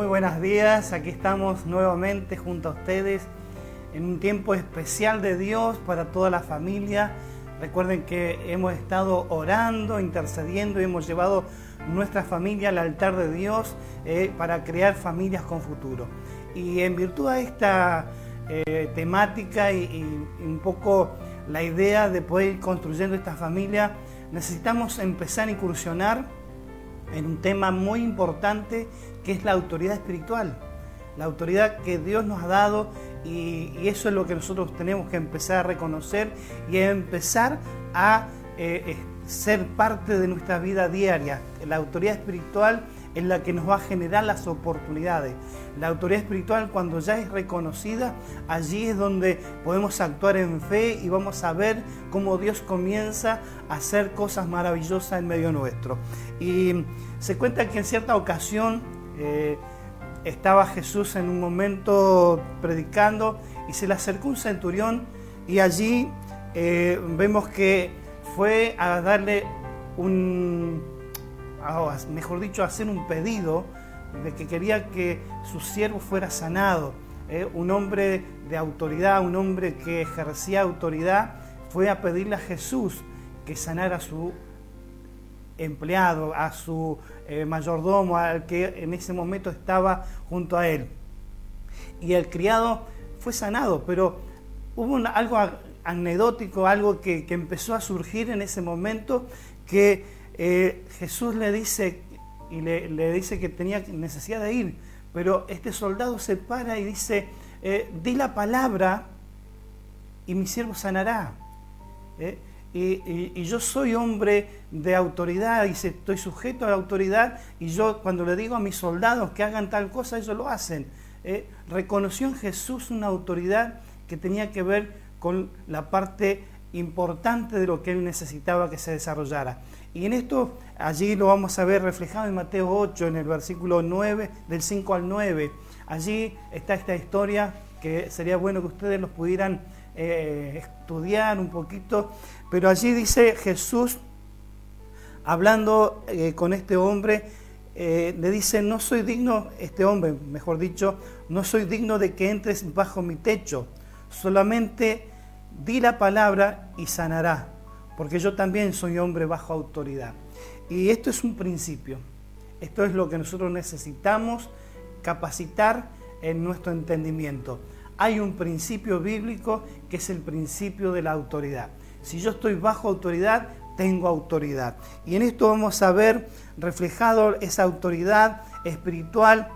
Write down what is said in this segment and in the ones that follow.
Muy buenos días, aquí estamos nuevamente junto a ustedes en un tiempo especial de Dios para toda la familia. Recuerden que hemos estado orando, intercediendo y hemos llevado nuestra familia al altar de Dios eh, para crear familias con futuro. Y en virtud de esta eh, temática y, y un poco la idea de poder ir construyendo esta familia, necesitamos empezar a incursionar en un tema muy importante que es la autoridad espiritual. La autoridad que Dios nos ha dado y, eso es lo que nosotros tenemos que empezar a reconocer y empezar a eh, ser parte de nuestra vida diaria. La autoridad espiritual es la que nos va a generar las oportunidades. La autoridad espiritual cuando ya es reconocida, allí es donde podemos actuar en fe y vamos a ver cómo Dios comienza a hacer cosas maravillosas en medio nuestro. Y se cuenta que en cierta ocasión eh, estaba Jesús en un momento predicando y se le acercó un centurión y allí eh, vemos que fue a darle un, mejor dicho, a hacer un pedido de que quería que su siervo fuera sanado. Eh, un hombre de autoridad, un hombre que ejercía autoridad, fue a pedirle a Jesús que sanara a su empleado, a su eh, mayordomo, al que en ese momento estaba junto a él. Y el criado fue sanado, pero hubo algo anecdótico, algo que, empezó a surgir en ese momento, que eh, Jesús le dice y le, dice que tenía necesidad de ir, pero este soldado se para y dice, eh, di la palabra y mi siervo sanará. ¿Eh? Y, yo soy hombre de autoridad y estoy sujeto a la autoridad y yo cuando le digo a mis soldados que hagan tal cosa, ellos lo hacen. reconoció en Jesús una autoridad que tenía que ver con la parte importante de lo que él necesitaba que se desarrollara. Y en esto allí lo vamos a ver reflejado en Mateo 8, en el versículo 9, del 5 al 9. Allí está esta historia que sería bueno que ustedes los pudieran eh, estudiar un poquito, pero allí dice Jesús, hablando eh, con este hombre, eh, le dice, no soy digno, este hombre, mejor dicho, no soy digno de que entres bajo mi techo, solamente di la palabra y sanará, porque yo también soy hombre bajo autoridad. Y esto es un principio, esto es lo que nosotros necesitamos capacitar en nuestro entendimiento. Hay un principio bíblico que es el principio de la autoridad. Si yo estoy bajo autoridad, tengo autoridad. Y en esto vamos a ver reflejado esa autoridad espiritual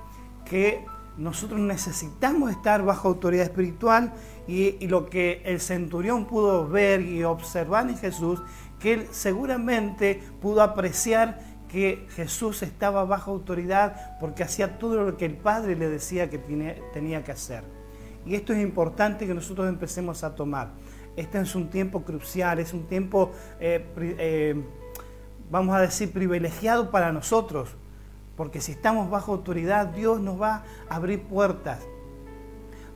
que nosotros necesitamos estar bajo autoridad espiritual y, lo que el centurión pudo ver y observar en Jesús, que él seguramente pudo apreciar que Jesús estaba bajo autoridad porque hacía todo lo que el Padre le decía que tenía que hacer. Y esto es importante que nosotros empecemos a tomar. Este es un tiempo crucial, es un tiempo, eh, eh, vamos a decir, privilegiado para nosotros, porque si estamos bajo autoridad, Dios nos va a abrir puertas.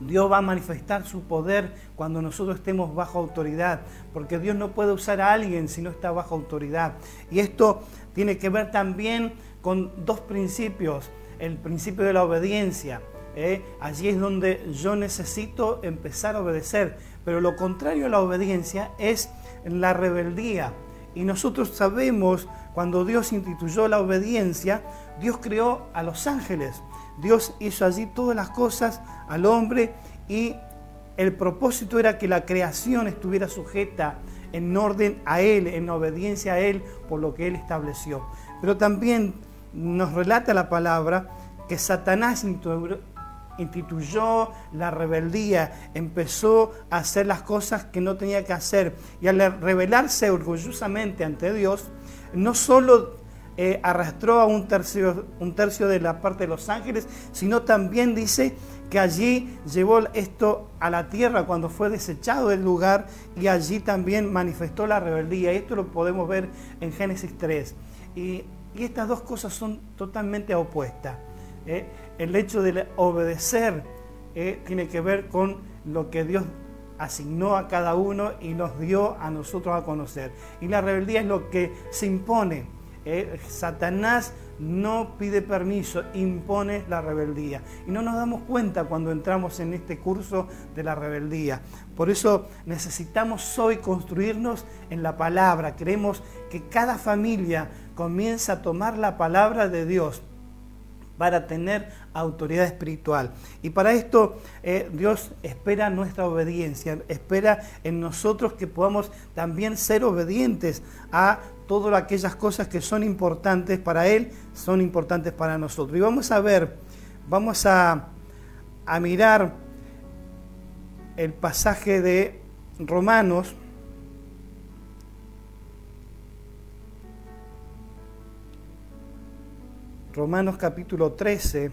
Dios va a manifestar su poder cuando nosotros estemos bajo autoridad, porque Dios no puede usar a alguien si no está bajo autoridad. Y esto tiene que ver también con dos principios. El principio de la obediencia. ¿eh? Allí es donde yo necesito empezar a obedecer. Pero lo contrario a la obediencia es la rebeldía. Y nosotros sabemos, cuando Dios instituyó la obediencia, Dios creó a los ángeles. Dios hizo allí todas las cosas al hombre y el propósito era que la creación estuviera sujeta en orden a Él, en obediencia a Él, por lo que Él estableció. Pero también nos relata la palabra que Satanás instituyó la rebeldía, empezó a hacer las cosas que no tenía que hacer y al rebelarse orgullosamente ante Dios, no solo eh, arrastró a un tercio, un tercio de la parte de los ángeles, sino también dice que allí llevó esto a la tierra cuando fue desechado del lugar y allí también manifestó la rebeldía. Esto lo podemos ver en Génesis 3. Y, estas dos cosas son totalmente opuestas. ¿eh? El hecho de obedecer eh, tiene que ver con lo que Dios asignó a cada uno y nos dio a nosotros a conocer. Y la rebeldía es lo que se impone eh, Satanás no pide permiso, impone la rebeldía. Y no nos damos cuenta cuando entramos en este curso de la rebeldía. Por eso necesitamos hoy construirnos en la palabra. Queremos que cada familia comience a tomar la palabra de Dios para tener autoridad espiritual. Y para esto eh, Dios espera nuestra obediencia, espera en nosotros que podamos también ser obedientes a todas aquellas cosas que son importantes para Él, son importantes para nosotros. Y vamos a ver, vamos a, a mirar el pasaje de Romanos Romanos capítulo 13.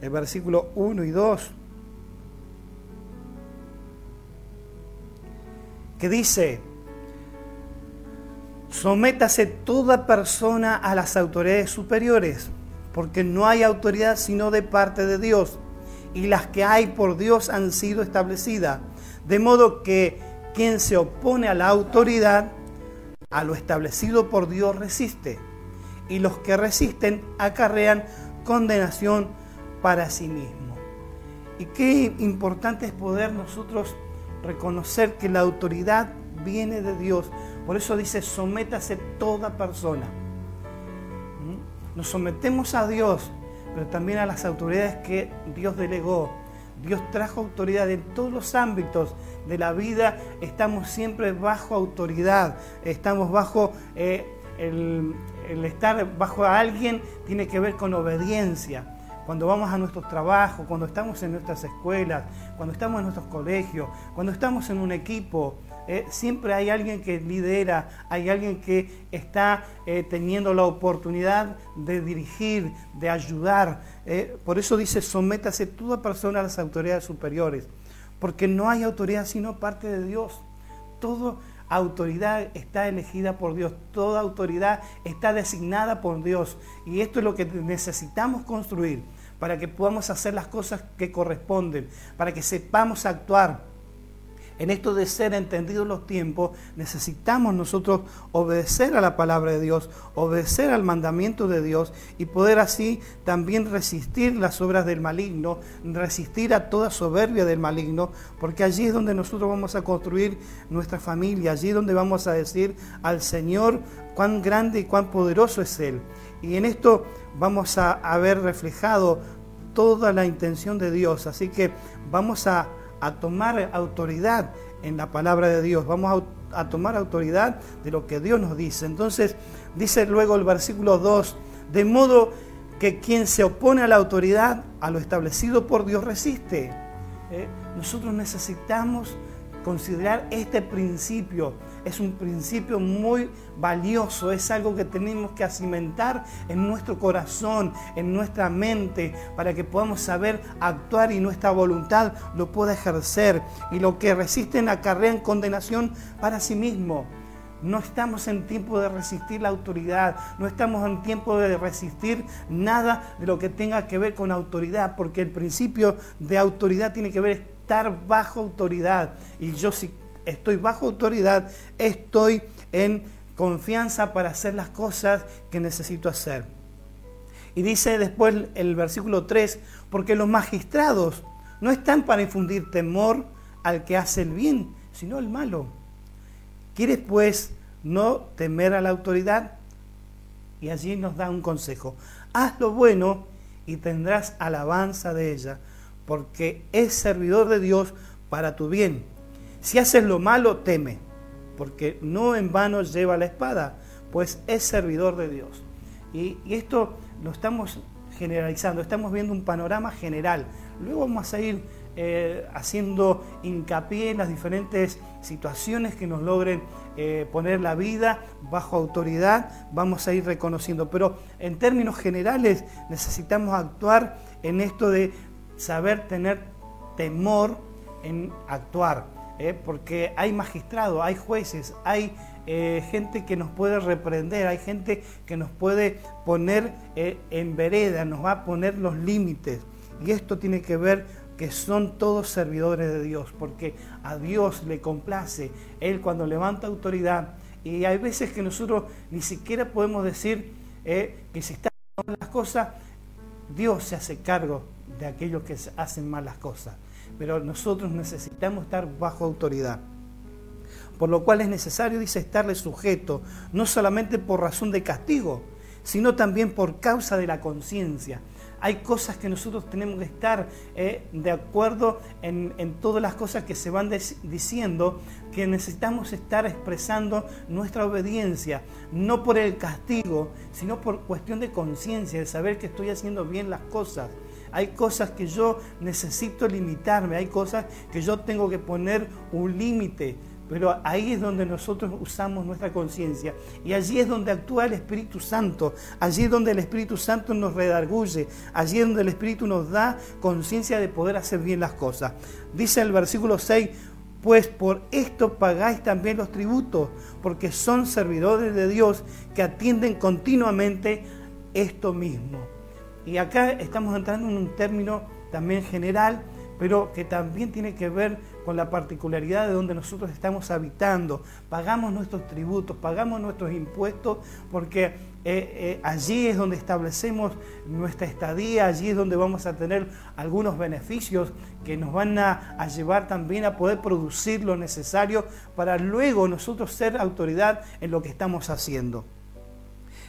El versículo 1 y 2. Que dice, sométase toda persona a las autoridades superiores, porque no hay autoridad sino de parte de Dios, y las que hay por Dios han sido establecidas. De modo que quien se opone a la autoridad a lo establecido por Dios resiste, y los que resisten acarrean condenación para sí mismo. Y qué importante es poder nosotros reconocer que la autoridad viene de Dios. Por eso dice, sométase toda persona. ¿Mm? Nos sometemos a Dios, pero también a las autoridades que Dios delegó. Dios trajo autoridad en todos los ámbitos de la vida. Estamos siempre bajo autoridad. Estamos bajo eh, el, estar bajo a alguien tiene que ver con obediencia cuando vamos a nuestros trabajos, cuando estamos en nuestras escuelas, cuando estamos en nuestros colegios, cuando estamos en un equipo, eh, siempre hay alguien que lidera, hay alguien que está eh, teniendo la oportunidad de dirigir, de ayudar. Eh, por eso dice, sométase toda persona a las autoridades superiores, porque no hay autoridad sino parte de Dios. Toda autoridad está elegida por Dios, toda autoridad está designada por Dios. Y esto es lo que necesitamos construir para que podamos hacer las cosas que corresponden, para que sepamos actuar en esto de ser entendidos los tiempos, necesitamos nosotros obedecer a la palabra de Dios, obedecer al mandamiento de Dios y poder así también resistir las obras del maligno, resistir a toda soberbia del maligno, porque allí es donde nosotros vamos a construir nuestra familia, allí es donde vamos a decir al Señor cuán grande y cuán poderoso es Él. Y en esto vamos a, ver reflejado toda la intención de Dios. Así que vamos a a tomar autoridad en la palabra de Dios, vamos a, tomar autoridad de lo que Dios nos dice. Entonces dice luego el versículo 2, de modo que quien se opone a la autoridad, a lo establecido por Dios, resiste. ¿Eh? Nosotros necesitamos considerar este principio es un principio muy valioso, es algo que tenemos que cimentar en nuestro corazón, en nuestra mente, para que podamos saber actuar y nuestra voluntad lo pueda ejercer. Y lo que resisten acarrean condenación para sí mismo. No estamos en tiempo de resistir la autoridad, no estamos en tiempo de resistir nada de lo que tenga que ver con autoridad, porque el principio de autoridad tiene que ver estar bajo autoridad. Y yo si estoy bajo autoridad, estoy en confianza para hacer las cosas que necesito hacer. Y dice después el versículo 3, porque los magistrados no están para infundir temor al que hace el bien, sino el malo. ¿Quieres pues no temer a la autoridad? Y allí nos da un consejo. Haz lo bueno y tendrás alabanza de ella, porque es servidor de Dios para tu bien. Si haces lo malo, teme, porque no en vano lleva la espada, pues es servidor de Dios. Y, esto lo estamos generalizando, estamos viendo un panorama general. Luego vamos a ir eh, haciendo hincapié en las diferentes situaciones que nos logren eh, poner la vida bajo autoridad, vamos a ir reconociendo. Pero en términos generales necesitamos actuar en esto de saber tener temor en actuar. ¿Eh? porque hay magistrados, hay jueces, hay eh, gente que nos puede reprender, hay gente que nos puede poner eh, en vereda, nos va a poner los límites. Y esto tiene que ver que son todos servidores de Dios, porque a Dios le complace. Él cuando levanta autoridad Y hay veces que nosotros ni siquiera podemos decir que se están haciendo las cosas, Dios se hace cargo de aquellos que hacen malas cosas. Pero nosotros necesitamos estar bajo autoridad. Por lo cual es necesario, dice, estarle sujeto, no solamente por razón de castigo, sino también por causa de la conciencia hay cosas que nosotros tenemos que estar eh, de acuerdo en, todas las cosas que se van diciendo, que necesitamos estar expresando nuestra obediencia, no por el castigo, sino por cuestión de conciencia, de saber que estoy haciendo bien las cosas. Hay cosas que yo necesito limitarme, hay cosas que yo tengo que poner un límite. Pero ahí es donde nosotros usamos nuestra conciencia. Y allí es donde actúa el Espíritu Santo. Allí es donde el Espíritu Santo nos redarguye. Allí es donde el Espíritu nos da conciencia de poder hacer bien las cosas. Dice el versículo 6, pues por esto pagáis también los tributos, porque son servidores de Dios que atienden continuamente esto mismo. Y acá estamos entrando en un término también general, pero que también tiene que ver con la particularidad de donde nosotros estamos habitando. Pagamos nuestros tributos, pagamos nuestros impuestos, porque eh, eh, allí es donde establecemos nuestra estadía, allí es donde vamos a tener algunos beneficios que nos van a, a llevar también a poder producir lo necesario para luego nosotros ser autoridad en lo que estamos haciendo.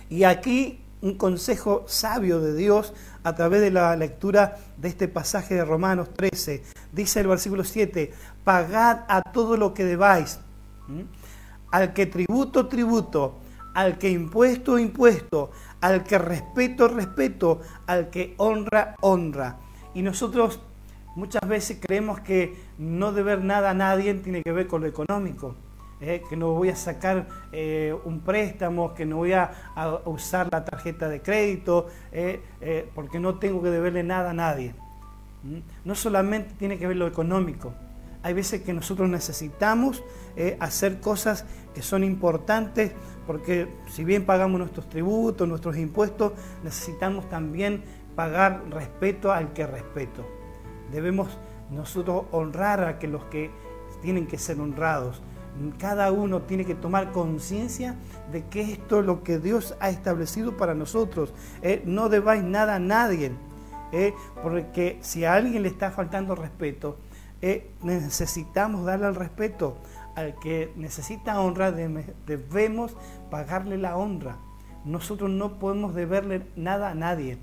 Y aquí un consejo sabio de Dios a través de la lectura de este pasaje de Romanos 13. Dice el versículo 7, pagad a todo lo que debáis, al que tributo, tributo, al que impuesto, impuesto, al que respeto, respeto, al que honra, honra. Y nosotros muchas veces creemos que no deber nada a nadie tiene que ver con lo económico. ¿Eh? que no voy a sacar eh, un préstamo, que no voy a, usar la tarjeta de crédito, ¿eh? porque no tengo que deberle nada a nadie. No solamente tiene que ver lo económico, hay veces que nosotros necesitamos hacer cosas que son importantes, porque si bien pagamos nuestros tributos, nuestros impuestos, necesitamos también pagar respeto al que respeto. Debemos nosotros honrar a que los que tienen que ser honrados cada uno tiene que tomar conciencia de que esto es lo que Dios ha establecido para nosotros. Eh, no debáis nada a nadie, eh, porque si a alguien le está faltando respeto, eh, necesitamos darle el respeto. Al que necesita honra, debemos pagarle la honra. Nosotros no podemos deberle nada a nadie.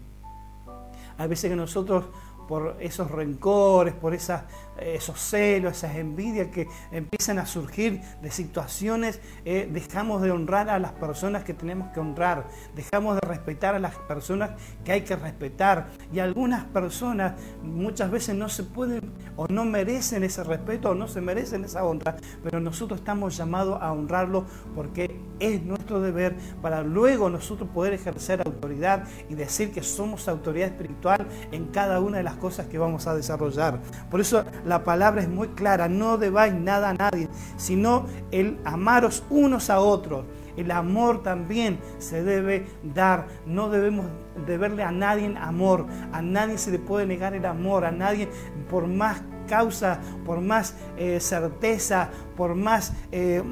A veces que nosotros por esos rencores, por esas, esos celos, esas envidias que empiezan a surgir de situaciones, eh, dejamos de honrar a las personas que tenemos que honrar, dejamos de respetar a las personas que hay que respetar. Y algunas personas muchas veces no se pueden o no merecen ese respeto o no se merecen esa honra, pero nosotros estamos llamados a honrarlo porque es nuestro deber para luego nosotros poder ejercer autoridad y decir que somos autoridad espiritual en cada una de las cosas que vamos a desarrollar. Por eso la palabra es muy clara, no debáis nada a nadie, sino el amaros unos a otros. El amor también se debe dar, no debemos deberle a nadie amor, a nadie se le puede negar el amor, a nadie por más causa, por más eh, certeza, por más eh,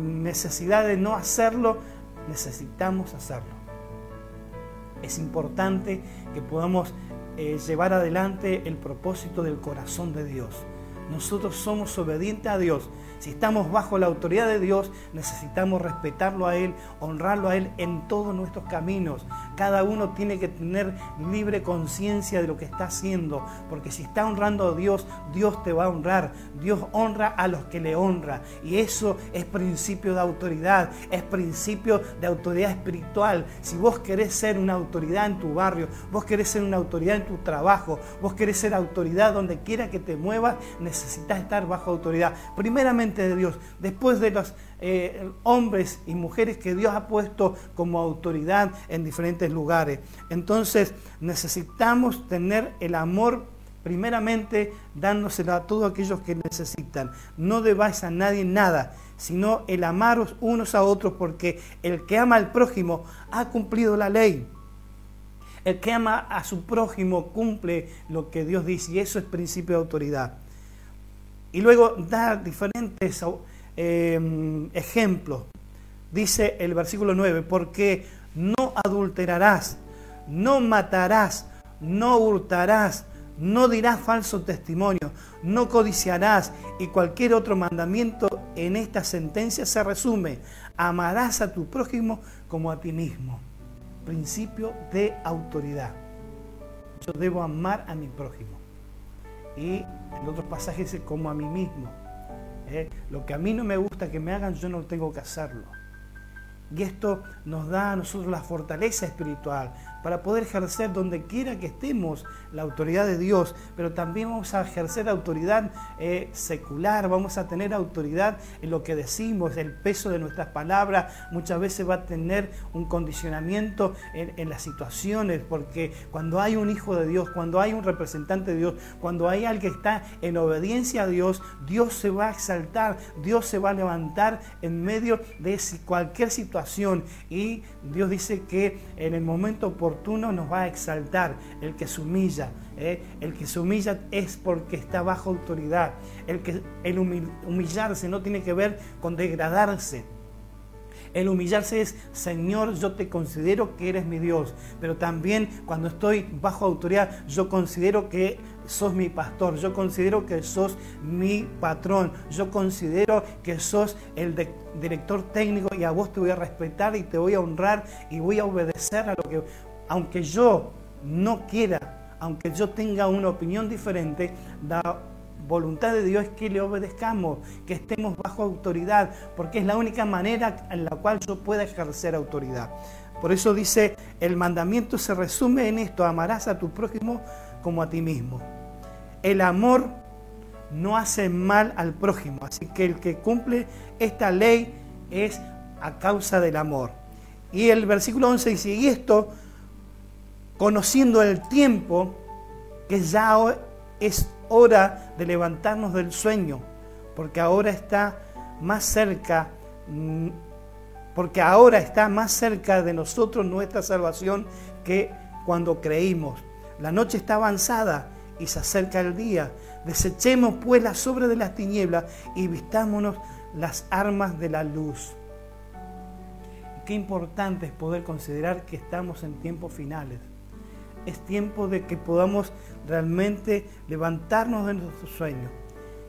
necesidad de no hacerlo, necesitamos hacerlo. Es importante que podamos eh, llevar adelante el propósito del corazón de Dios. Nosotros somos obedientes a Dios si estamos bajo la autoridad de Dios, necesitamos respetarlo a Él, honrarlo a Él en todos nuestros caminos. Cada uno tiene que tener libre conciencia de lo que está haciendo, porque si está honrando a Dios, Dios te va a honrar. Dios honra a los que le honra. Y eso es principio de autoridad, es principio de autoridad espiritual. Si vos querés ser una autoridad en tu barrio, vos querés ser una autoridad en tu trabajo, vos querés ser autoridad donde quiera que te muevas, necesitas estar bajo autoridad. De Dios, después de los eh, hombres y mujeres que Dios ha puesto como autoridad en diferentes lugares. Entonces necesitamos tener el amor primeramente dándoselo a todos aquellos que necesitan. No debáis a nadie nada, sino el amaros unos a otros, porque el que ama al prójimo ha cumplido la ley. El que ama a su prójimo cumple lo que Dios dice y eso es principio de autoridad. Y luego dar diferentes eh, ejemplos dice el versículo 9, porque no adulterarás, no matarás, no hurtarás, no dirás falso testimonio, no codiciarás y cualquier otro mandamiento en esta sentencia se resume, amarás a tu prójimo como a ti mismo. Principio de autoridad. Yo debo amar a mi prójimo. Y en otros pasajes dice como a mí mismo. ¿Eh? Lo que a mí no me gusta que me hagan, yo no tengo que hacerlo. Y esto nos da a nosotros la fortaleza espiritual para poder ejercer donde quiera que estemos la autoridad de Dios, pero también vamos a ejercer autoridad eh, secular, vamos a tener autoridad en lo que decimos, el peso de nuestras palabras. Muchas veces va a tener un condicionamiento en, las situaciones, porque cuando hay un hijo de Dios, cuando hay un representante de Dios, cuando hay alguien que está en obediencia a Dios, Dios se va a exaltar, Dios se va a levantar en medio de cualquier situación. Y Dios dice que en el momento por nos va a exaltar. El que se humilla, ¿eh? el que se humilla es porque está bajo autoridad. El, que, el humillarse no tiene que ver con degradarse. El humillarse es, Señor, yo te considero que eres mi Dios, pero también cuando estoy bajo autoridad, yo considero que sos mi pastor, yo considero que sos mi patrón, yo considero que sos el director técnico y a vos te voy a respetar y te voy a honrar y voy a obedecer a lo que aunque yo no quiera, aunque yo tenga una opinión diferente, la voluntad de Dios es que le obedezcamos, que estemos bajo autoridad, porque es la única manera en la cual yo pueda ejercer autoridad. Por eso dice, el mandamiento se resume en esto, amarás a tu prójimo como a ti mismo. El amor no hace mal al prójimo, así que el que cumple esta ley es a causa del amor. Y el versículo 11 dice, y esto conociendo el tiempo, que ya es hora de levantarnos del sueño, porque ahora está más cerca, mm, porque ahora está más cerca de nosotros nuestra salvación que cuando creímos. La noche está avanzada y se acerca el día. Desechemos pues la sobra de las tinieblas y vistámonos las armas de la luz. Qué importante es poder considerar que estamos en tiempos finales es tiempo de que podamos realmente levantarnos de nuestro sueño.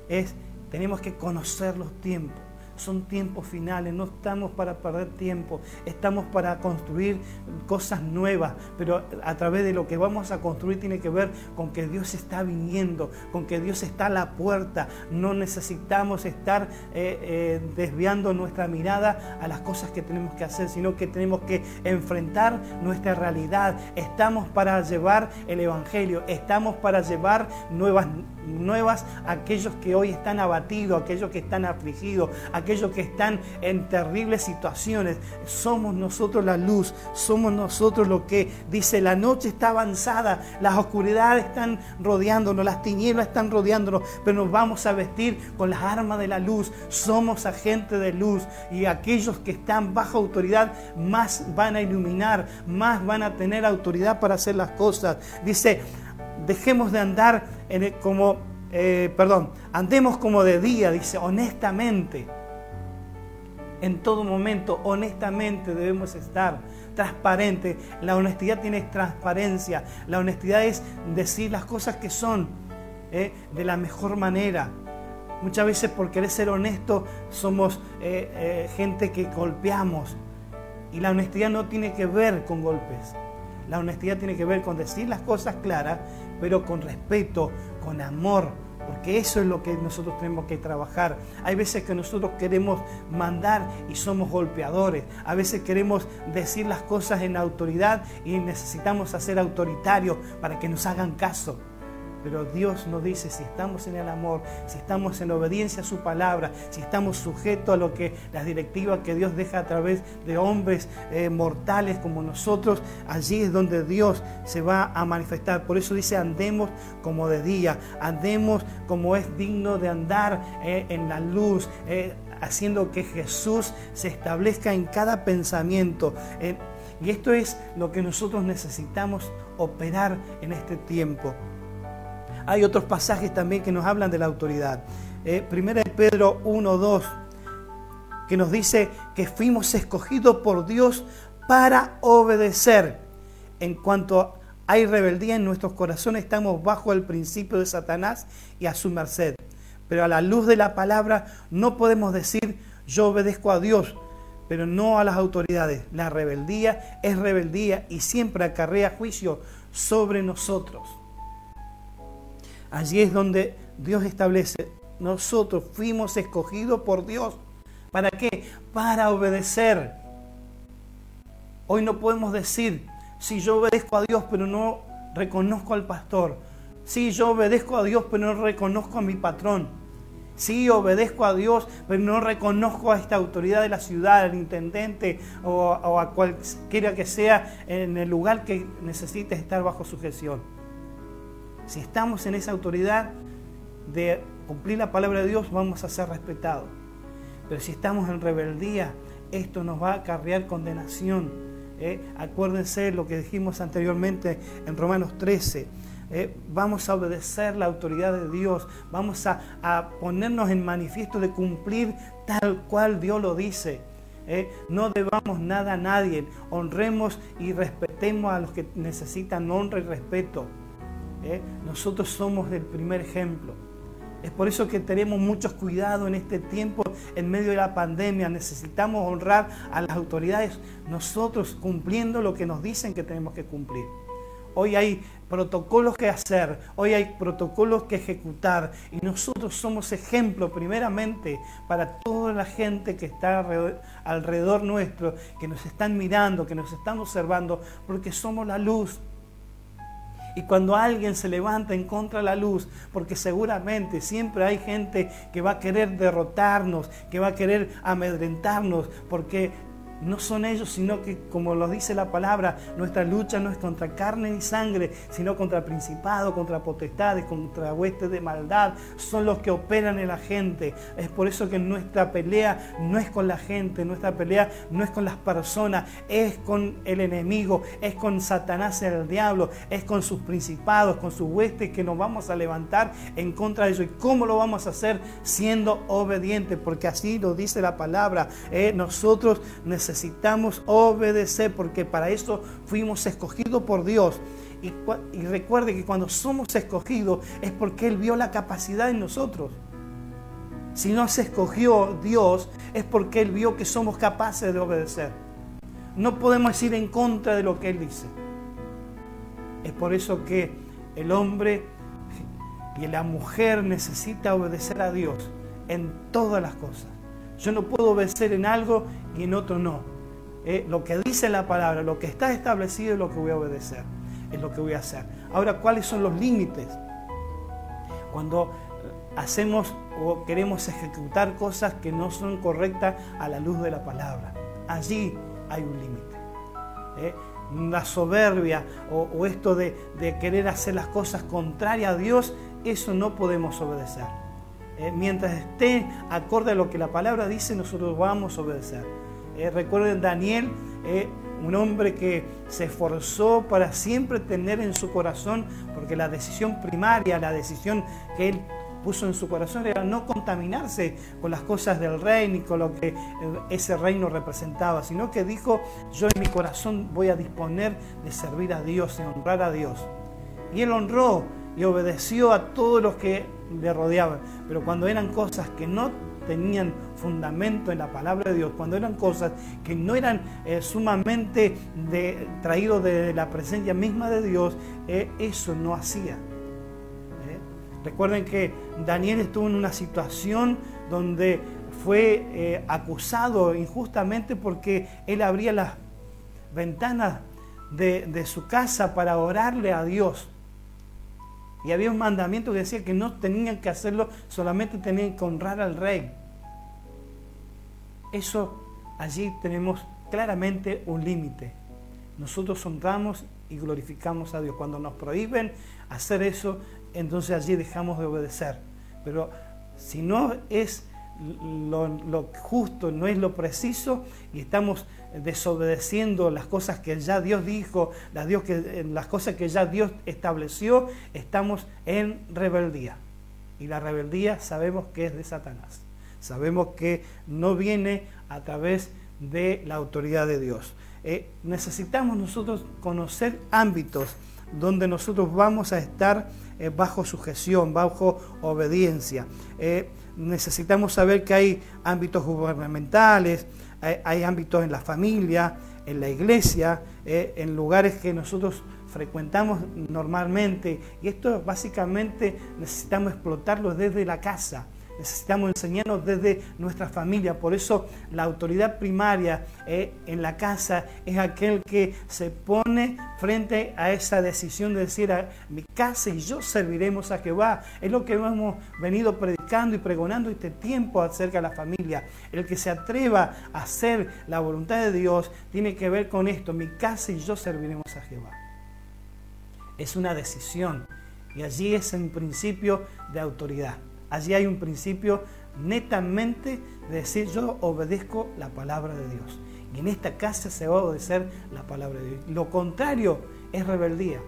Es, tenemos que conocer los tiempos son tiempos finales, no estamos para perder tiempo, estamos para construir cosas nuevas, pero a través de lo que vamos a construir tiene que ver con que Dios está viniendo, con que Dios está a la puerta, no necesitamos estar eh, eh, desviando nuestra mirada a las cosas que tenemos que hacer, sino que tenemos que enfrentar nuestra realidad, estamos para llevar el Evangelio, estamos para llevar nuevas nuevas aquellos que hoy están abatidos, aquellos que están afligidos, aquellos que están en terribles situaciones. Somos nosotros la luz, somos nosotros lo que dice la noche está avanzada, las oscuridades están rodeándonos, las tinieblas están rodeándonos, pero nos vamos a vestir con las armas de la luz. Somos agentes de luz y aquellos que están bajo autoridad más van a iluminar, más van a tener autoridad para hacer las cosas. Dice, dejemos de andar como, eh, perdón, andemos como de día, dice, honestamente. En todo momento, honestamente debemos estar transparentes. La honestidad tiene transparencia. La honestidad es decir las cosas que son eh, de la mejor manera. Muchas veces por querer ser honesto somos eh, gente que golpeamos. Y la honestidad no tiene que ver con golpes. La honestidad tiene que ver con decir las cosas claras, pero con respeto, con amor, porque eso es lo que nosotros tenemos que trabajar. Hay veces que nosotros queremos mandar y somos golpeadores. A veces queremos decir las cosas en autoridad y necesitamos hacer autoritarios para que nos hagan caso. Pero Dios nos dice, si estamos en el amor, si estamos en obediencia a su palabra, si estamos sujetos a lo que las directivas que Dios deja a través de hombres eh, mortales como nosotros, allí es donde Dios se va a manifestar. Por eso dice, andemos como de día, andemos como es digno de andar eh, en la luz, eh, haciendo que Jesús se establezca en cada pensamiento. y esto es lo que nosotros necesitamos operar en este tiempo. Hay otros pasajes también que nos hablan de la autoridad. Eh, primera de Pedro 1, 2. que nos dice que fuimos escogidos por Dios para obedecer. En cuanto hay rebeldía en nuestros corazones, estamos bajo el principio de Satanás y a su merced. Pero a la luz de la palabra no podemos decir yo obedezco a Dios, pero no a las autoridades. La rebeldía es rebeldía y siempre acarrea juicio sobre nosotros. Allí es donde Dios establece, nosotros fuimos escogidos por Dios. ¿Para qué? Para obedecer. Hoy no podemos decir, si yo obedezco a Dios pero no reconozco al pastor. Si yo obedezco a Dios pero no reconozco a mi patrón. Sí, obedezco a Dios, pero no reconozco a esta autoridad de la ciudad, al intendente o, o, a cualquiera que sea en el lugar que necesites estar bajo sujeción. Si estamos en esa autoridad de cumplir la palabra de Dios, vamos a ser respetados. Pero si estamos en rebeldía, esto nos va a acarrear condenación. ¿eh? Acuérdense lo que dijimos anteriormente en Romanos 13 eh, vamos a obedecer la autoridad de Dios, vamos a, ponernos en manifiesto de cumplir tal cual Dios lo dice. Eh. no debamos nada a nadie, honremos y respetemos a los que necesitan honra y respeto. Eh. nosotros somos el primer ejemplo. Es por eso que tenemos muchos cuidados en este tiempo, en medio de la pandemia. Necesitamos honrar a las autoridades, nosotros cumpliendo lo que nos dicen que tenemos que cumplir. Hoy hay protocolos que hacer, hoy hay protocolos que ejecutar y nosotros somos ejemplo primeramente para toda la gente que está alrededor, nuestro, que nos están mirando, que nos están observando, porque somos la luz. Y cuando alguien se levanta en contra de la luz, porque seguramente siempre hay gente que va a querer derrotarnos, que va a querer amedrentarnos, porque no son ellos, sino que, como lo dice la palabra, nuestra lucha no es contra carne ni sangre, sino contra principados, contra potestades, contra huestes de maldad. Son los que operan en la gente. Es por eso que nuestra pelea no es con la gente, nuestra pelea no es con las personas, es con el enemigo, es con Satanás el diablo, es con sus principados, con sus huestes que nos vamos a levantar en contra de ellos. ¿Y cómo lo vamos a hacer? Siendo obedientes, porque así lo dice la palabra. Eh, nosotros necesitamos necesitamos obedecer porque para eso fuimos escogidos por Dios. Y, recuerde que cuando somos escogidos es porque Él vio la capacidad en nosotros. Si no se escogió Dios es porque Él vio que somos capaces de obedecer. No podemos ir en contra de lo que Él dice. Es por eso que el hombre y la mujer necesita obedecer a Dios en todas las cosas. Yo no puedo obedecer en algo y en otro no. Eh, lo que dice la palabra, lo que está establecido es lo que voy a obedecer, es lo que voy a hacer. Ahora, ¿cuáles son los límites? Cuando hacemos o queremos ejecutar cosas que no son correctas a la luz de la palabra. Allí hay un límite. ¿eh? La soberbia o, esto de querer hacer las cosas contrarias a Dios, eso no podemos obedecer. Eh, mientras esté acorde a lo que la palabra dice, nosotros vamos a obedecer. Eh, recuerden Daniel, eh, un hombre que se esforzó para siempre tener en su corazón, porque la decisión primaria, la decisión que él puso en su corazón era no contaminarse con las cosas del rey ni con lo que ese reino representaba, sino que dijo, yo en mi corazón voy a disponer de servir a Dios, de honrar a Dios. Y él honró y obedeció a todos los que le rodeaban. Pero cuando eran cosas que no tenían fundamento en la palabra de Dios, cuando eran cosas que no eran eh, sumamente de, traídos de la presencia misma de Dios, eh, eso no hacía. ¿eh? Recuerden que Daniel estuvo en una situación donde fue acusado injustamente porque él abría las ventanas de, de su casa para orarle a Dios. Y había un mandamiento que decía que no tenían que hacerlo, solamente tenían que honrar al rey. Eso allí tenemos claramente un límite. Nosotros honramos y glorificamos a Dios. Cuando nos prohíben hacer eso, entonces allí dejamos de obedecer. Pero si no es lo, justo, no es lo preciso y estamos desobedeciendo las cosas que ya Dios dijo, las, Dios que, las cosas que ya Dios estableció, estamos en rebeldía. Y la rebeldía sabemos que es de Satanás. Sabemos que no viene a través de la autoridad de Dios. Eh, necesitamos nosotros conocer ámbitos donde nosotros vamos a estar eh, bajo sujeción, bajo obediencia. Eh, necesitamos saber que hay ámbitos gubernamentales, hay, ámbitos en la familia, en la iglesia, en lugares que nosotros frecuentamos normalmente. Y esto básicamente necesitamos explotarlo desde la casa necesitamos enseñarnos desde nuestra familia. Por eso la autoridad primaria eh, en la casa es aquel que se pone frente a esa decisión de decir a mi casa y yo serviremos a Jehová. Es lo que hemos venido predicando y pregonando este tiempo acerca de la familia. El que se atreva a hacer la voluntad de Dios tiene que ver con esto. Mi casa y yo serviremos a Jehová. Es una decisión y allí es un principio de autoridad. Allí hay un principio netamente de decir yo obedezco la palabra de Dios. Y en esta casa se va a obedecer la palabra de Dios. Lo contrario es rebeldía.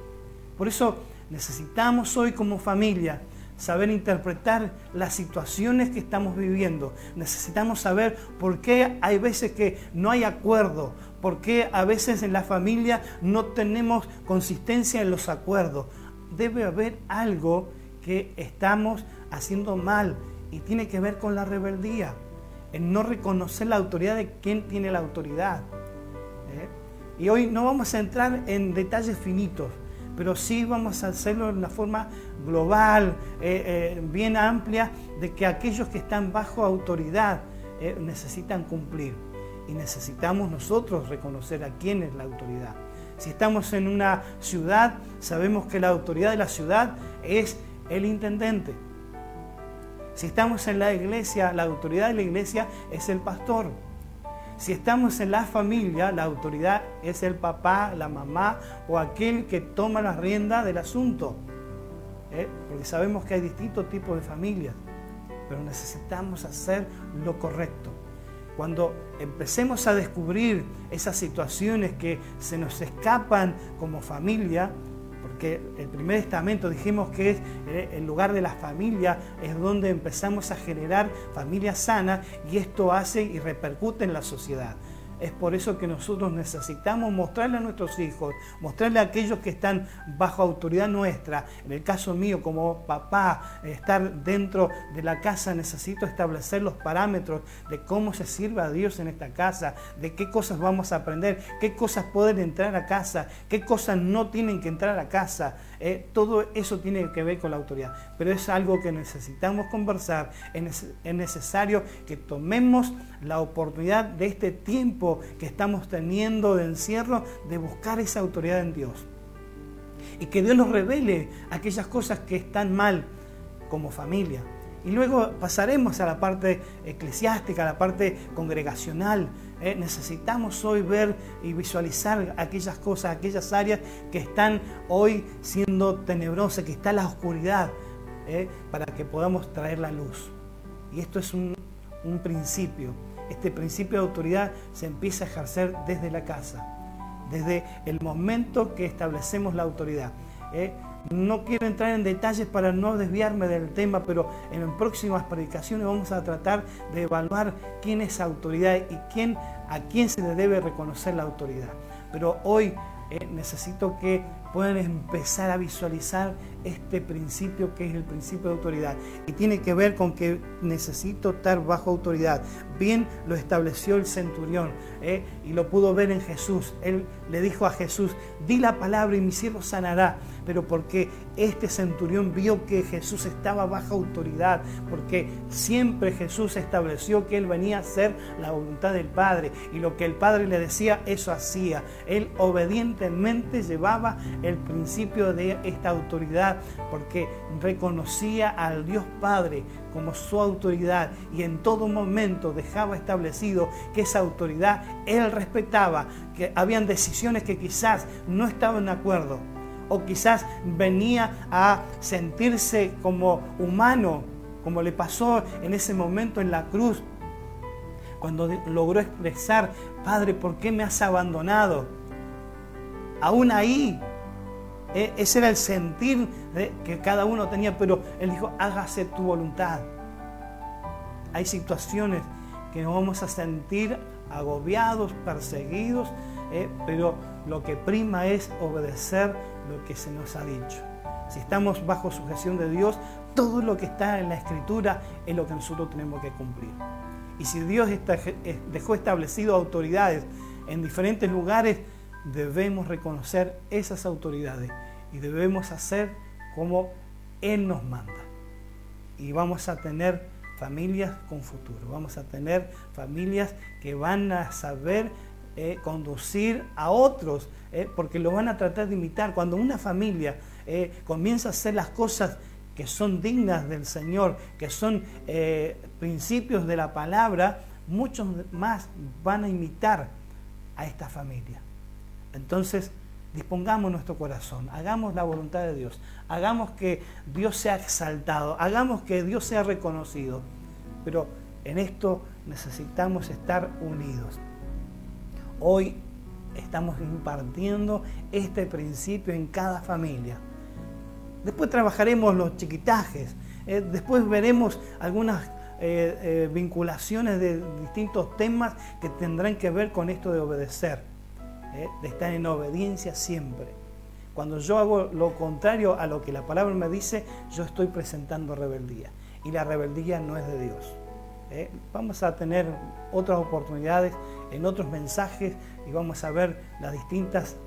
Por eso necesitamos hoy como familia saber interpretar las situaciones que estamos viviendo. Necesitamos saber por qué hay veces que no hay acuerdo, por qué a veces en la familia no tenemos consistencia en los acuerdos. Debe haber algo que estamos haciendo mal y tiene que ver con la rebeldía, en no reconocer la autoridad de quien tiene la autoridad. ¿eh? Y hoy no vamos a entrar en detalles finitos, pero sí vamos a hacerlo de una forma global, eh, eh, bien amplia, de que aquellos que están bajo autoridad necesitan cumplir. Y necesitamos nosotros reconocer a quién es la autoridad. Si estamos en una ciudad, sabemos que la autoridad de la ciudad es el intendente. Si estamos en la iglesia, la autoridad de la iglesia es el pastor. Si estamos en la familia, la autoridad es el papá, la mamá o aquel que toma la rienda del asunto. ¿Eh? Porque sabemos que hay distintos tipos de familias, pero necesitamos hacer lo correcto. Cuando empecemos a descubrir esas situaciones que se nos escapan como familia, porque el primer estamento dijimos que es eh, el lugar de la familia, es donde empezamos a generar familias sanas y esto hace y repercute en la sociedad. Es por eso que nosotros necesitamos mostrarle a nuestros hijos, mostrarle a aquellos que están bajo autoridad nuestra. En el caso mío, como papá, estar dentro de la casa, necesito establecer los parámetros de cómo se sirve a Dios en esta casa, de qué cosas vamos a aprender, qué cosas pueden entrar a casa, qué cosas no tienen que entrar a casa. Eh, todo eso tiene que ver con la autoridad, pero es algo que necesitamos conversar, es, necesario que tomemos la oportunidad de este tiempo que estamos teniendo de encierro de buscar esa autoridad en Dios. Y que Dios nos revele aquellas cosas que están mal como familia. Y luego pasaremos a la parte eclesiástica, a la parte congregacional, ¿eh? necesitamos hoy ver y visualizar aquellas cosas, aquellas áreas que están hoy siendo tenebrosas, que está la oscuridad, ¿eh? para que podamos traer la luz. Y esto es un, principio. Este principio de autoridad se empieza a ejercer desde la casa, desde el momento que establecemos la autoridad. ¿eh? No quiero entrar en detalles para no desviarme del tema, pero en próximas predicaciones vamos a tratar de evaluar quién es autoridad y quién, a quién se le debe reconocer la autoridad. Pero hoy eh, necesito que puedan empezar a visualizar este principio que es el principio de autoridad. Y tiene que ver con que necesito estar bajo autoridad. Bien lo estableció el centurión eh, y lo pudo ver en Jesús. Él le dijo a Jesús, di la palabra y mi siervo sanará pero porque este centurión vio que Jesús estaba bajo autoridad, porque siempre Jesús estableció que él venía a hacer la voluntad del Padre y lo que el Padre le decía, eso hacía. Él obedientemente llevaba el principio de esta autoridad porque reconocía al Dios Padre como su autoridad y en todo momento dejaba establecido que esa autoridad él respetaba, que habían decisiones que quizás no estaban de acuerdo, o quizás venía a sentirse como humano, como le pasó en ese momento en la cruz, cuando logró expresar, Padre, ¿por qué me has abandonado? Aún ahí, e, ese era el sentir que cada uno tenía, pero él dijo, hágase tu voluntad. Hay situaciones que nos vamos a sentir agobiados, perseguidos, ¿eh? pero lo que prima es obedecer lo que se nos ha dicho. Si estamos bajo sujeción de Dios, todo lo que está en la escritura es lo que nosotros tenemos que cumplir. Y si Dios eh, dejó establecido autoridades en diferentes lugares, debemos reconocer esas autoridades y debemos hacer como Él nos manda. Y vamos a tener familias con futuro, vamos a tener familias que van a saber eh, conducir a otros, eh, porque lo van a tratar de imitar. Cuando una familia comienza a hacer las cosas que son dignas del Señor, que son eh, principios de la palabra, muchos más van a imitar a esta familia. Entonces, dispongamos nuestro corazón, hagamos la voluntad de Dios, hagamos que Dios sea exaltado, hagamos que Dios sea reconocido. Pero en esto necesitamos estar unidos. Hoy estamos impartiendo este principio en cada familia. Después trabajaremos los chiquitajes. Eh, después veremos algunas eh, eh, vinculaciones de distintos temas que tendrán que ver con esto de obedecer, de estar en obediencia siempre. Cuando yo hago lo contrario a lo que la palabra me dice, yo estoy presentando rebeldía. Y la rebeldía no es de Dios. Vamos a tener otras oportunidades en otros mensajes y vamos a ver las distintas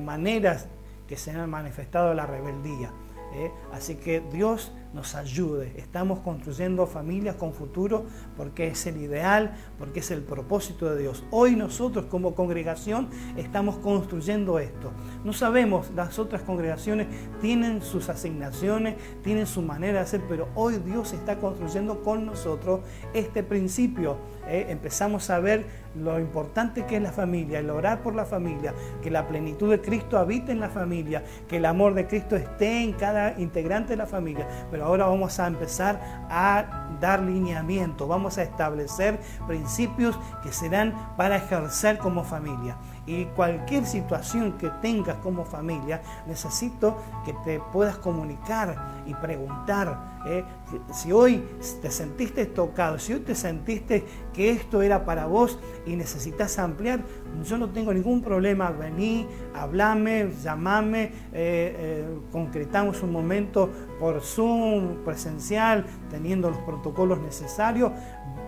maneras que se han manifestado la rebeldía. ¿eh? Así que Dios nos ayude. Estamos construyendo familias con futuro porque es el ideal, porque es el propósito de Dios. Hoy nosotros como congregación estamos construyendo esto. No sabemos, las otras congregaciones tienen sus asignaciones, tienen su manera de hacer, pero hoy Dios está construyendo con nosotros este principio. ¿Eh? Empezamos a ver lo importante que es la familia, el orar por la familia, que la plenitud de Cristo habite en la familia, que el amor de Cristo esté en cada integrante de la familia. Pero ahora vamos a empezar a dar lineamiento, vamos a establecer principios que serán para ejercer como familia. Y cualquier situación que tengas como familia, necesito que te puedas comunicar y preguntar. ¿eh? Si hoy te sentiste tocado, si hoy te sentiste que esto era para vos y necesitas ampliar, yo no tengo ningún problema. Vení, hablame, llamame, eh, eh, concretamos un momento por Zoom, presencial, teniendo los protocolos necesarios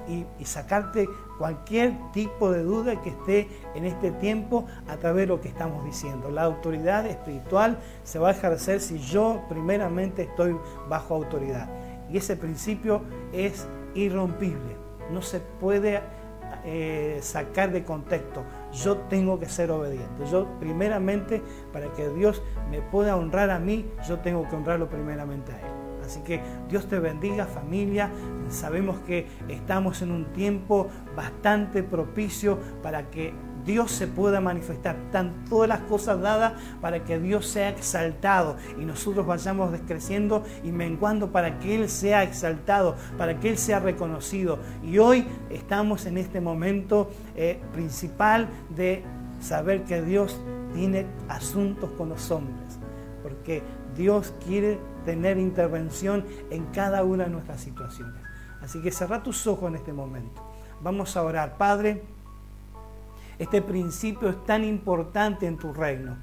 y, sacarte cualquier tipo de duda que esté en este tiempo a través de lo que estamos diciendo. La autoridad espiritual se va a ejercer si yo primeramente estoy bajo autoridad. Y ese principio es irrompible. No se puede eh, sacar de contexto. Yo tengo que ser obediente. Yo primeramente, para que Dios me pueda honrar a mí, yo tengo que honrarlo primeramente a Él. Así que Dios te bendiga familia. Sabemos que estamos en un tiempo bastante propicio para que Dios se pueda manifestar. Están todas las cosas dadas para que Dios sea exaltado y nosotros vayamos descreciendo y menguando para que Él sea exaltado, para que Él sea reconocido. Y hoy estamos en este momento eh, principal de saber que Dios tiene asuntos con los hombres, porque Dios quiere tener intervención en cada una de nuestras situaciones. Así que cerra tus ojos en este momento. Vamos a orar. Padre, este principio es tan importante en tu reino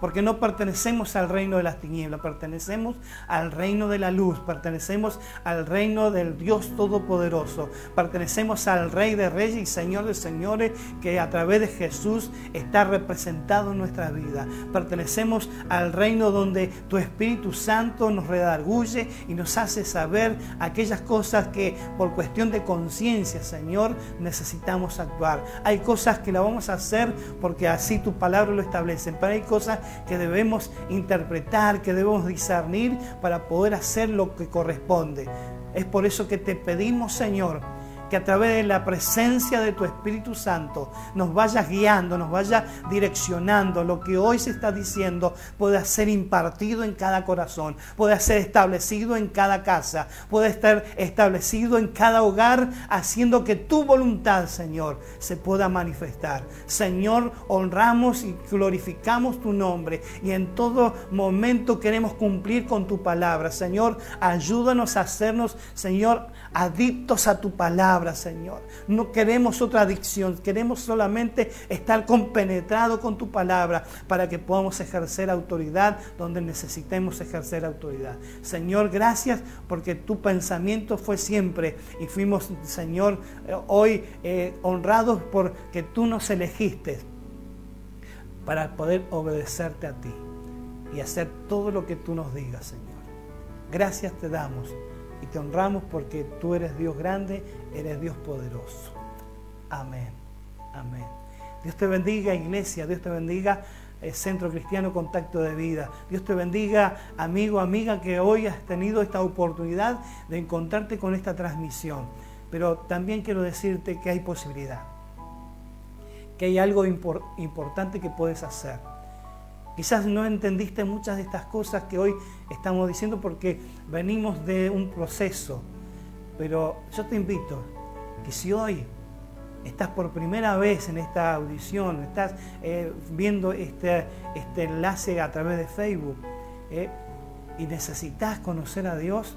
porque no pertenecemos al reino de las tinieblas, pertenecemos al reino de la luz, pertenecemos al reino del Dios Todopoderoso, pertenecemos al Rey de Reyes y Señor de Señores que a través de Jesús está representado en nuestra vida. Pertenecemos al reino donde tu Espíritu Santo nos redarguye y nos hace saber aquellas cosas que por cuestión de conciencia, Señor, necesitamos actuar. Hay cosas que la vamos a hacer porque así tu palabra lo establece, pero hay cosas que debemos interpretar, que debemos discernir para poder hacer lo que corresponde. Es por eso que te pedimos, Señor, que a través de la presencia de tu Espíritu Santo nos vayas guiando, nos vaya direccionando. Lo que hoy se está diciendo pueda ser impartido en cada corazón, pueda ser establecido en cada casa, puede estar establecido en cada hogar, haciendo que tu voluntad, Señor, se pueda manifestar. Señor, honramos y glorificamos tu nombre y en todo momento queremos cumplir con tu palabra. Señor, ayúdanos a hacernos, Señor, adictos a tu palabra Señor. No queremos otra adicción, queremos solamente estar compenetrados con tu palabra para que podamos ejercer autoridad donde necesitemos ejercer autoridad. Señor, gracias porque tu pensamiento fue siempre y fuimos, Señor, eh, hoy eh, honrados porque tú nos elegiste para poder obedecerte a ti y hacer todo lo que tú nos digas, Señor. Gracias te damos y te honramos porque tú eres Dios grande, eres Dios poderoso. Amén. Amén. Dios te bendiga, iglesia. Dios te bendiga, eh, Centro Cristiano Contacto de Vida. Dios te bendiga, amigo, amiga, que hoy has tenido esta oportunidad de encontrarte con esta transmisión. Pero también quiero decirte que hay posibilidad, que hay algo importante que puedes hacer Quizás no entendiste muchas de estas cosas que hoy estamos diciendo porque venimos de un proceso. Pero yo te invito que si hoy estás por primera vez en esta audición, estás eh, viendo este, este, enlace a través de Facebook eh, y necesitas conocer a Dios,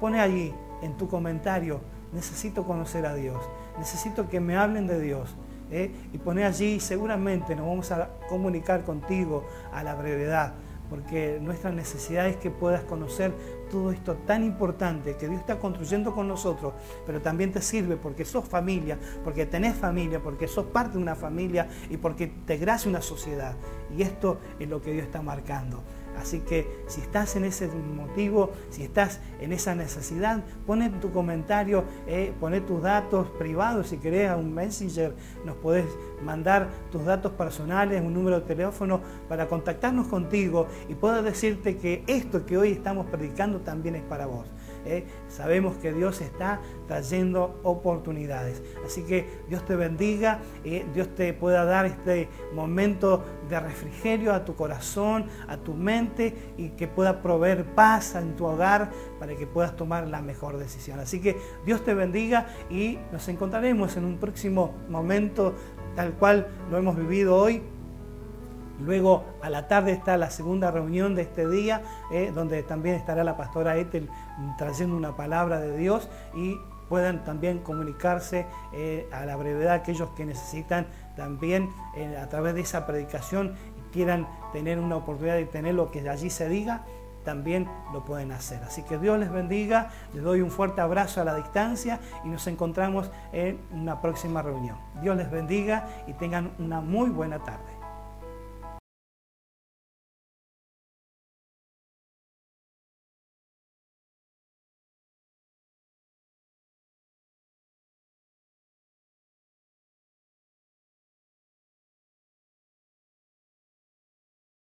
pone allí en tu comentario, necesito conocer a Dios, necesito que me hablen de Dios. ¿Eh? y pone allí, seguramente nos vamos a comunicar contigo a la brevedad, porque nuestra necesidad es que puedas conocer todo esto tan importante que Dios está construyendo con nosotros, pero también te sirve porque sos familia, porque tenés familia, porque sos parte de una familia y porque te gracia una sociedad. Y esto es lo que Dios está marcando. Así que si estás en ese motivo, si estás en esa necesidad, pone tu comentario, eh, pone tus datos privados. Si querés a un messenger, nos podés mandar tus datos personales, un número de teléfono para contactarnos contigo y puedo decirte que esto que hoy estamos predicando también es para vos. ¿Eh? Sabemos que Dios está trayendo oportunidades. Así que Dios te bendiga, ¿eh? Dios te pueda dar este momento de refrigerio a tu corazón, a tu mente y que pueda proveer paz en tu hogar para que puedas tomar la mejor decisión. Así que Dios te bendiga y nos encontraremos en un próximo momento tal cual lo hemos vivido hoy Luego a la tarde está la segunda reunión de este día, eh, donde también estará la pastora Ethel trayendo una palabra de Dios y puedan también comunicarse eh, a la brevedad aquellos que necesitan también eh, a través de esa predicación y quieran tener una oportunidad de tener lo que allí se diga, también lo pueden hacer. Así que Dios les bendiga, les doy un fuerte abrazo a la distancia y nos encontramos en una próxima reunión. Dios les bendiga y tengan una muy buena tarde.